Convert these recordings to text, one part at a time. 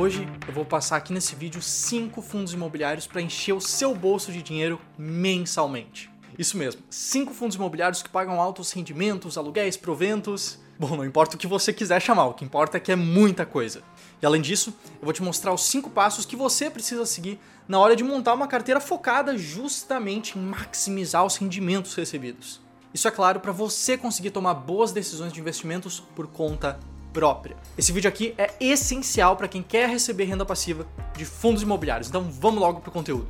Hoje eu vou passar aqui nesse vídeo 5 fundos imobiliários para encher o seu bolso de dinheiro mensalmente. Isso mesmo, 5 fundos imobiliários que pagam altos rendimentos, aluguéis, proventos. Bom, não importa o que você quiser chamar, o que importa é que é muita coisa. E além disso, eu vou te mostrar os 5 passos que você precisa seguir na hora de montar uma carteira focada justamente em maximizar os rendimentos recebidos. Isso é claro para você conseguir tomar boas decisões de investimentos por conta própria. Esse vídeo aqui é essencial para quem quer receber renda passiva de fundos imobiliários. Então vamos logo pro conteúdo.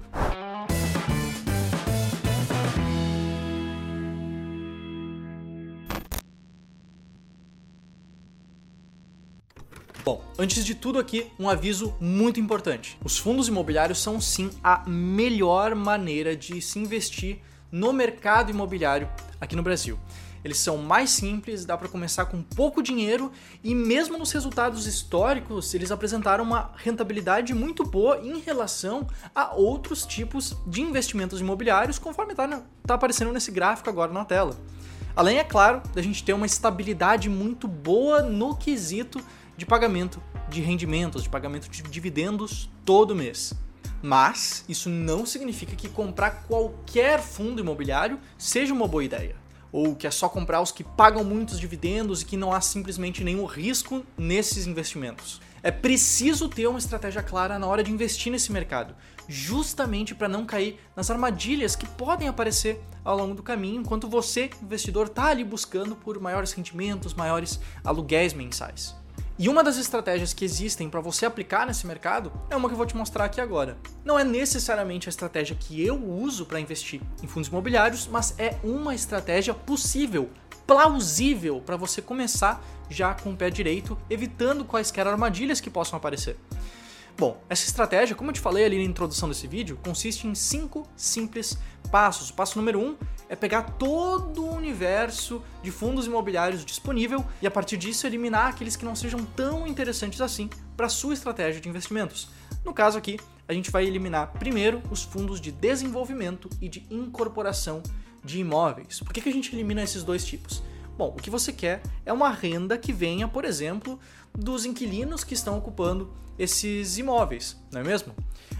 Bom, antes de tudo aqui, um aviso muito importante. Os fundos imobiliários são sim a melhor maneira de se investir no mercado imobiliário aqui no Brasil. Eles são mais simples, dá para começar com pouco dinheiro e mesmo nos resultados históricos, eles apresentaram uma rentabilidade muito boa em relação a outros tipos de investimentos imobiliários, conforme está tá aparecendo nesse gráfico agora na tela. Além, é claro, da gente ter uma estabilidade muito boa no quesito de pagamento de rendimentos, de pagamento de dividendos todo mês. Mas isso não significa que comprar qualquer fundo imobiliário seja uma boa ideia ou que é só comprar os que pagam muitos dividendos e que não há simplesmente nenhum risco nesses investimentos. É preciso ter uma estratégia clara na hora de investir nesse mercado, justamente para não cair nas armadilhas que podem aparecer ao longo do caminho, enquanto você, investidor, está ali buscando por maiores rendimentos, maiores aluguéis mensais. E uma das estratégias que existem para você aplicar nesse mercado é uma que eu vou te mostrar aqui agora. Não é necessariamente a estratégia que eu uso para investir em fundos imobiliários, mas é uma estratégia possível, plausível para você começar já com o pé direito, evitando quaisquer armadilhas que possam aparecer. Bom, essa estratégia, como eu te falei ali na introdução desse vídeo, consiste em cinco simples passos. O passo número um é pegar todo o universo de fundos imobiliários disponível e a partir disso eliminar aqueles que não sejam tão interessantes assim para sua estratégia de investimentos. No caso aqui, a gente vai eliminar primeiro os fundos de desenvolvimento e de incorporação de imóveis. Por que, que a gente elimina esses dois tipos? Bom, o que você quer é uma renda que venha, por exemplo, dos inquilinos que estão ocupando esses imóveis, não é mesmo?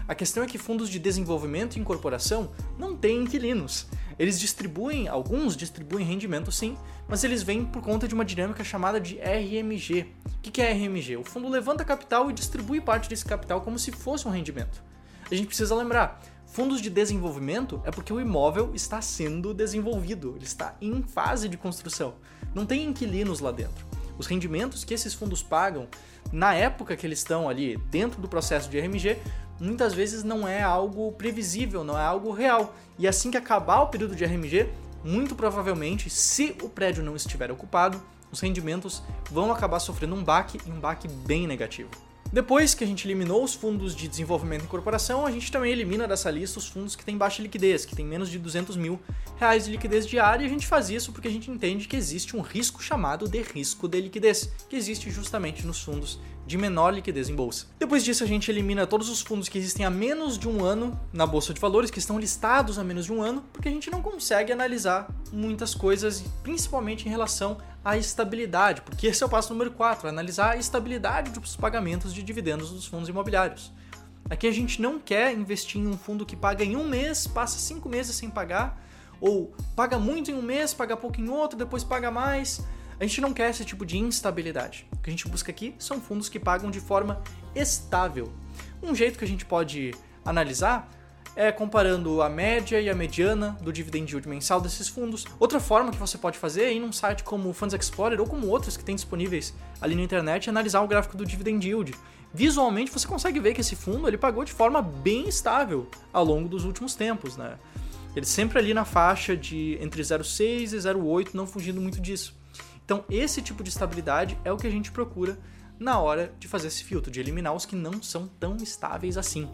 A questão é que fundos de desenvolvimento e incorporação não têm inquilinos. Eles distribuem, alguns distribuem rendimento sim, mas eles vêm por conta de uma dinâmica chamada de RMG. O que é RMG? O fundo levanta capital e distribui parte desse capital como se fosse um rendimento. A gente precisa lembrar, fundos de desenvolvimento é porque o imóvel está sendo desenvolvido, ele está em fase de construção. Não tem inquilinos lá dentro. Os rendimentos que esses fundos pagam na época que eles estão ali dentro do processo de RMG muitas vezes não é algo previsível, não é algo real. E assim que acabar o período de RMG, muito provavelmente, se o prédio não estiver ocupado, os rendimentos vão acabar sofrendo um baque e um baque bem negativo. Depois que a gente eliminou os fundos de desenvolvimento e incorporação, a gente também elimina dessa lista os fundos que têm baixa liquidez, que têm menos de 200 mil reais de liquidez diária, e a gente faz isso porque a gente entende que existe um risco chamado de risco de liquidez, que existe justamente nos fundos de menor liquidez em bolsa. Depois disso, a gente elimina todos os fundos que existem há menos de um ano na bolsa de valores, que estão listados há menos de um ano, porque a gente não consegue analisar muitas coisas, principalmente em relação à estabilidade, porque esse é o passo número 4, analisar a estabilidade dos pagamentos de dividendos dos fundos imobiliários. Aqui a gente não quer investir em um fundo que paga em um mês, passa cinco meses sem pagar, ou paga muito em um mês, paga pouco em outro, depois paga mais. A gente não quer esse tipo de instabilidade. O que a gente busca aqui são fundos que pagam de forma estável. Um jeito que a gente pode analisar é comparando a média e a mediana do dividend yield mensal desses fundos. Outra forma que você pode fazer é ir num site como o Funds Explorer ou como outros que tem disponíveis ali na internet analisar o gráfico do dividend yield. Visualmente você consegue ver que esse fundo ele pagou de forma bem estável ao longo dos últimos tempos, né? Ele sempre ali na faixa de entre 0,6 e 0,8, não fugindo muito disso. Então, esse tipo de estabilidade é o que a gente procura na hora de fazer esse filtro, de eliminar os que não são tão estáveis assim.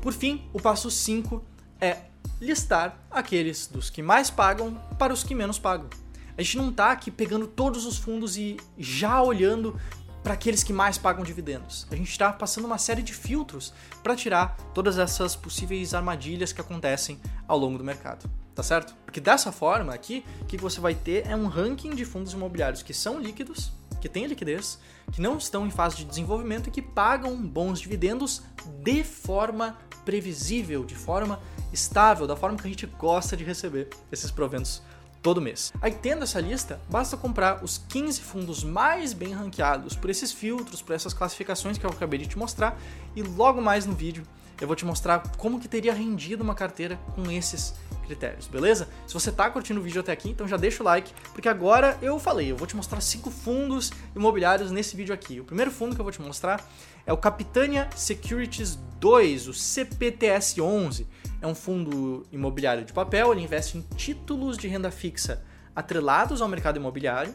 Por fim, o passo 5 é listar aqueles dos que mais pagam para os que menos pagam. A gente não está aqui pegando todos os fundos e já olhando para aqueles que mais pagam dividendos. A gente está passando uma série de filtros para tirar todas essas possíveis armadilhas que acontecem ao longo do mercado tá certo? Porque dessa forma aqui, o que você vai ter é um ranking de fundos imobiliários que são líquidos, que têm liquidez, que não estão em fase de desenvolvimento e que pagam bons dividendos de forma previsível, de forma estável, da forma que a gente gosta de receber esses proventos todo mês. Aí tendo essa lista, basta comprar os 15 fundos mais bem ranqueados por esses filtros, por essas classificações que eu acabei de te mostrar e logo mais no vídeo eu vou te mostrar como que teria rendido uma carteira com esses critérios, beleza? Se você está curtindo o vídeo até aqui, então já deixa o like, porque agora eu falei, eu vou te mostrar cinco fundos imobiliários nesse vídeo aqui. O primeiro fundo que eu vou te mostrar é o Capitania Securities 2, o CPTS11. É um fundo imobiliário de papel, ele investe em títulos de renda fixa atrelados ao mercado imobiliário.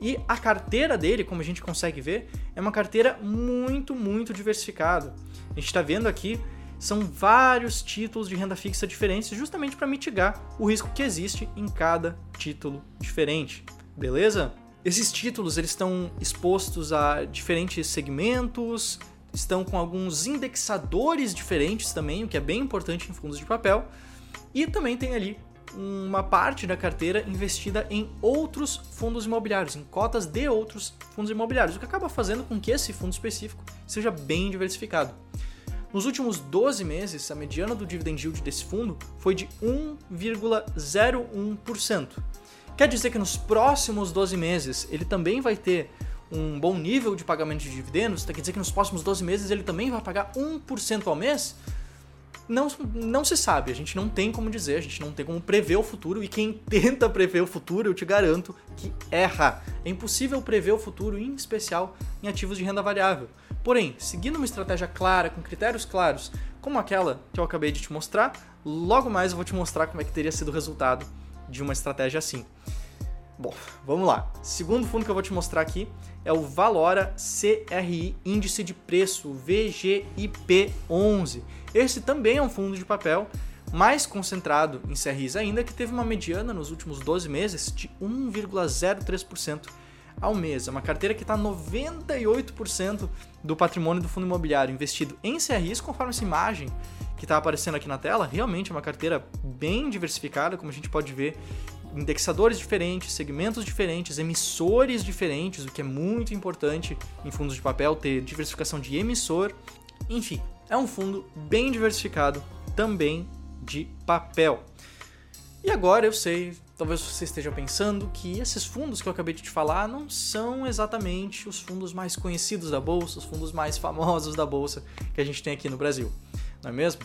E a carteira dele, como a gente consegue ver, é uma carteira muito, muito diversificada. A gente está vendo aqui são vários títulos de renda fixa diferentes, justamente para mitigar o risco que existe em cada título diferente. Beleza? Esses títulos eles estão expostos a diferentes segmentos, estão com alguns indexadores diferentes também, o que é bem importante em fundos de papel, e também tem ali uma parte da carteira investida em outros fundos imobiliários, em cotas de outros fundos imobiliários, o que acaba fazendo com que esse fundo específico seja bem diversificado. Nos últimos 12 meses, a mediana do dividend yield desse fundo foi de 1,01%. Quer dizer que nos próximos 12 meses ele também vai ter um bom nível de pagamento de dividendos? Quer dizer que nos próximos 12 meses ele também vai pagar 1% ao mês? Não, não se sabe, a gente não tem como dizer, a gente não tem como prever o futuro e quem tenta prever o futuro, eu te garanto que erra. É impossível prever o futuro, em especial em ativos de renda variável. Porém, seguindo uma estratégia clara, com critérios claros, como aquela que eu acabei de te mostrar, logo mais eu vou te mostrar como é que teria sido o resultado de uma estratégia assim. Bom, vamos lá. Segundo fundo que eu vou te mostrar aqui é o Valora CRI Índice de Preço, VGIP11. Esse também é um fundo de papel mais concentrado em CRIs ainda, que teve uma mediana nos últimos 12 meses de 1,03% ao mês. É uma carteira que está 98% do patrimônio do fundo imobiliário investido em CRIs, conforme essa imagem que está aparecendo aqui na tela. Realmente é uma carteira bem diversificada, como a gente pode ver. Indexadores diferentes, segmentos diferentes, emissores diferentes, o que é muito importante em fundos de papel, ter diversificação de emissor. Enfim, é um fundo bem diversificado também de papel. E agora eu sei, talvez você esteja pensando que esses fundos que eu acabei de te falar não são exatamente os fundos mais conhecidos da bolsa, os fundos mais famosos da bolsa que a gente tem aqui no Brasil, não é mesmo?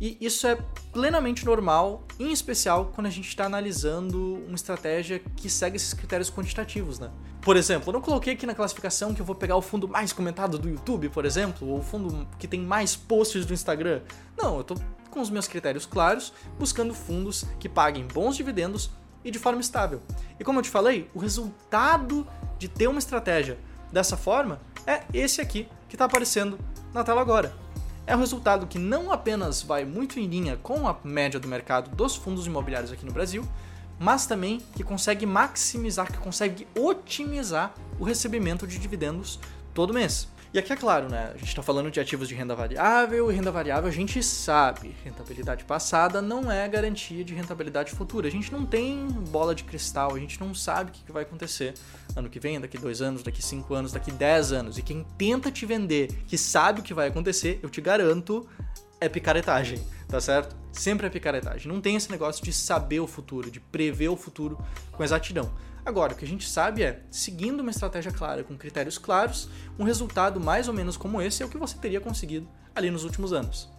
E isso é plenamente normal, em especial quando a gente está analisando uma estratégia que segue esses critérios quantitativos, né? Por exemplo, eu não coloquei aqui na classificação que eu vou pegar o fundo mais comentado do YouTube, por exemplo, ou o fundo que tem mais posts do Instagram. Não, eu estou com os meus critérios claros, buscando fundos que paguem bons dividendos e de forma estável. E como eu te falei, o resultado de ter uma estratégia dessa forma é esse aqui que está aparecendo na tela agora. É um resultado que não apenas vai muito em linha com a média do mercado dos fundos imobiliários aqui no Brasil, mas também que consegue maximizar, que consegue otimizar o recebimento de dividendos todo mês. E aqui é claro, né? A gente está falando de ativos de renda variável, e renda variável a gente sabe, rentabilidade passada não é garantia de rentabilidade futura. A gente não tem bola de cristal, a gente não sabe o que vai acontecer ano que vem, daqui dois anos, daqui cinco anos, daqui dez anos. E quem tenta te vender que sabe o que vai acontecer, eu te garanto, é picaretagem, tá certo? Sempre é picaretagem. Não tem esse negócio de saber o futuro, de prever o futuro com exatidão. Agora, o que a gente sabe é, seguindo uma estratégia clara, com critérios claros, um resultado mais ou menos como esse é o que você teria conseguido ali nos últimos anos.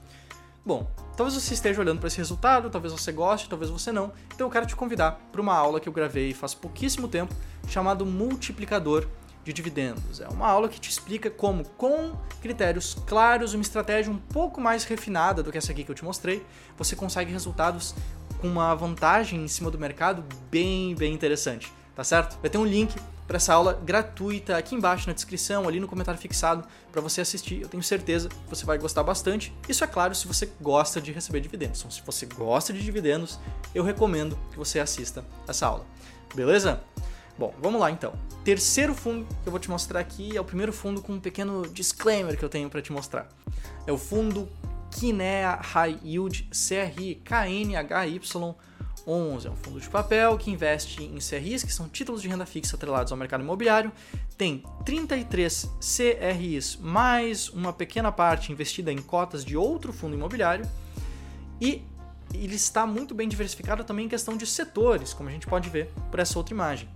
Bom, talvez você esteja olhando para esse resultado, talvez você goste, talvez você não. Então eu quero te convidar para uma aula que eu gravei faz pouquíssimo tempo, chamado Multiplicador de Dividendos. É uma aula que te explica como, com critérios claros, uma estratégia um pouco mais refinada do que essa aqui que eu te mostrei, você consegue resultados com uma vantagem em cima do mercado bem, bem interessante tá certo? Vai ter um link para essa aula gratuita aqui embaixo na descrição, ali no comentário fixado, para você assistir. Eu tenho certeza que você vai gostar bastante. Isso é claro se você gosta de receber dividendos. Então, se você gosta de dividendos, eu recomendo que você assista essa aula. Beleza? Bom, vamos lá então. Terceiro fundo que eu vou te mostrar aqui é o primeiro fundo com um pequeno disclaimer que eu tenho para te mostrar. É o fundo Kinea High Yield CRI KNHY 11 é um fundo de papel que investe em CRIs, que são títulos de renda fixa atrelados ao mercado imobiliário. Tem 33 CRIs mais uma pequena parte investida em cotas de outro fundo imobiliário. E ele está muito bem diversificado também em questão de setores, como a gente pode ver por essa outra imagem.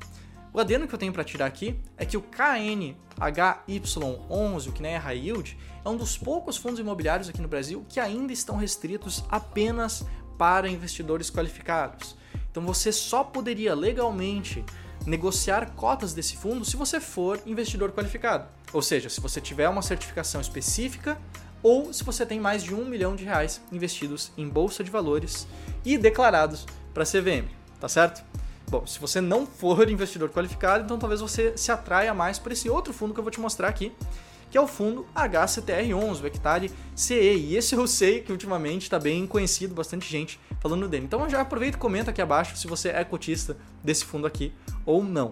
O adendo que eu tenho para tirar aqui é que o KNHY11, o que é High Yield, é um dos poucos fundos imobiliários aqui no Brasil que ainda estão restritos apenas para investidores qualificados. Então você só poderia legalmente negociar cotas desse fundo se você for investidor qualificado. Ou seja, se você tiver uma certificação específica ou se você tem mais de um milhão de reais investidos em bolsa de valores e declarados para a CVM, tá certo? Bom, se você não for investidor qualificado, então talvez você se atraia mais por esse outro fundo que eu vou te mostrar aqui, que é o fundo HCTR11, o Hectare CE. E esse eu sei que ultimamente está bem conhecido, bastante gente falando dele. Então já aproveita e comenta aqui abaixo se você é cotista desse fundo aqui ou não.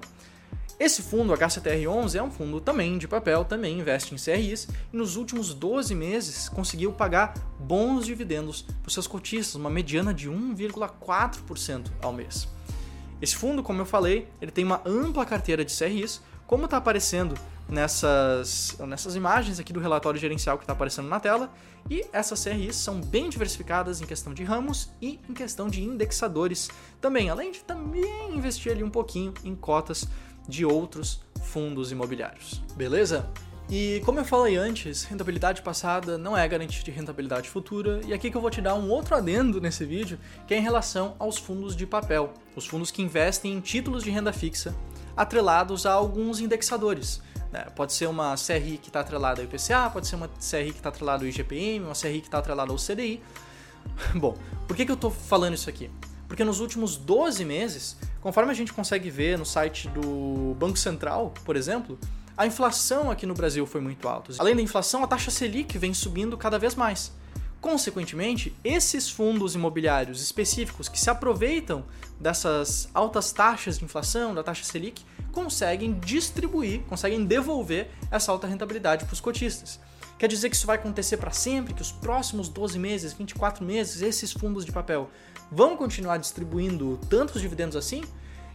Esse fundo, HCTR11, é um fundo também de papel, também investe em CRIs e nos últimos 12 meses conseguiu pagar bons dividendos para seus cotistas, uma mediana de 1,4% ao mês. Esse fundo, como eu falei, ele tem uma ampla carteira de CRIs, como está aparecendo nessas, nessas imagens aqui do relatório gerencial que está aparecendo na tela. E essas CRIs são bem diversificadas em questão de ramos e em questão de indexadores também, além de também investir ali um pouquinho em cotas de outros fundos imobiliários. Beleza? E como eu falei antes, rentabilidade passada não é garantia de rentabilidade futura, e aqui que eu vou te dar um outro adendo nesse vídeo, que é em relação aos fundos de papel, os fundos que investem em títulos de renda fixa atrelados a alguns indexadores. Né? Pode ser uma CRI que está atrelada ao IPCA, pode ser uma CRI que está atrelada ao IGPM, uma CRI que está atrelada ao CDI. Bom, por que, que eu estou falando isso aqui? Porque nos últimos 12 meses, conforme a gente consegue ver no site do Banco Central, por exemplo, a inflação aqui no Brasil foi muito alta. Além da inflação, a taxa Selic vem subindo cada vez mais. Consequentemente, esses fundos imobiliários específicos que se aproveitam dessas altas taxas de inflação, da taxa Selic, conseguem distribuir, conseguem devolver essa alta rentabilidade para os cotistas. Quer dizer que isso vai acontecer para sempre, que os próximos 12 meses, 24 meses, esses fundos de papel vão continuar distribuindo tantos dividendos assim?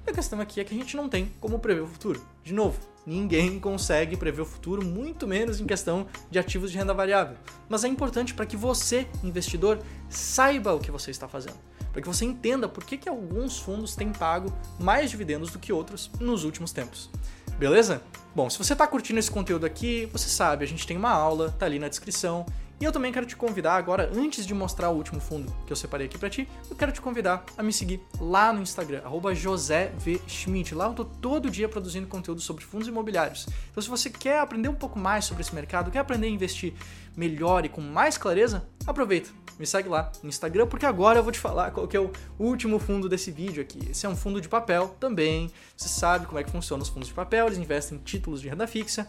E a questão aqui é que a gente não tem como prever o futuro. De novo, ninguém consegue prever o futuro, muito menos em questão de ativos de renda variável. Mas é importante para que você, investidor, saiba o que você está fazendo para que você entenda por que, que alguns fundos têm pago mais dividendos do que outros nos últimos tempos. Beleza? Bom, se você está curtindo esse conteúdo aqui, você sabe, a gente tem uma aula, tá ali na descrição. E eu também quero te convidar agora, antes de mostrar o último fundo que eu separei aqui para ti, eu quero te convidar a me seguir lá no Instagram, @josé_v_schmidt. Lá eu tô todo dia produzindo conteúdo sobre fundos imobiliários. Então se você quer aprender um pouco mais sobre esse mercado, quer aprender a investir melhor e com mais clareza, aproveita me segue lá no Instagram, porque agora eu vou te falar qual que é o último fundo desse vídeo aqui. Esse é um fundo de papel também. Você sabe como é que funciona os fundos de papel, eles investem em títulos de renda fixa.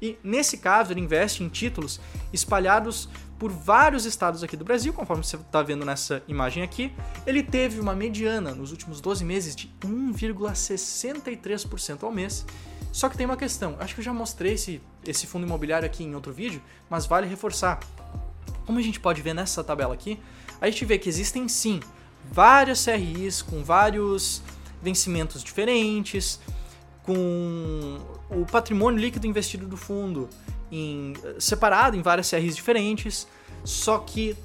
E nesse caso, ele investe em títulos espalhados por vários estados aqui do Brasil, conforme você está vendo nessa imagem aqui. Ele teve uma mediana nos últimos 12 meses de 1,63% ao mês. Só que tem uma questão, acho que eu já mostrei esse, esse fundo imobiliário aqui em outro vídeo, mas vale reforçar. Como a gente pode ver nessa tabela aqui, a gente vê que existem sim várias CRIs com vários vencimentos diferentes, com o patrimônio líquido investido do fundo em, separado em várias CRIs diferentes, só que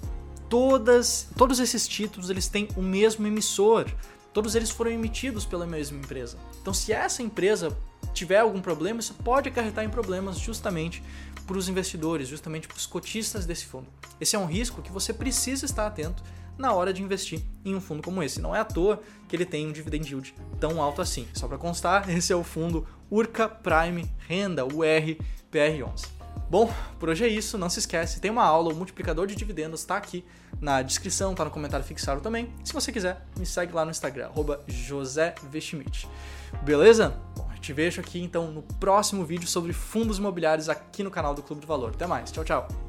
todas, todos esses títulos eles têm o mesmo emissor, todos eles foram emitidos pela mesma empresa. Então, se essa empresa tiver algum problema, isso pode acarretar em problemas justamente para os investidores, justamente para os cotistas desse fundo. Esse é um risco que você precisa estar atento na hora de investir em um fundo como esse. Não é à toa que ele tem um dividend yield tão alto assim. Só para constar, esse é o fundo Urca Prime Renda, URPR11. Bom, por hoje é isso. Não se esquece, tem uma aula, o multiplicador de dividendos está aqui na descrição, está no comentário fixado também. Se você quiser, me segue lá no Instagram, @josevschmidt. Beleza? Bom, te vejo aqui então no próximo vídeo sobre fundos imobiliários aqui no canal do Clube do Valor. Até mais, tchau, tchau.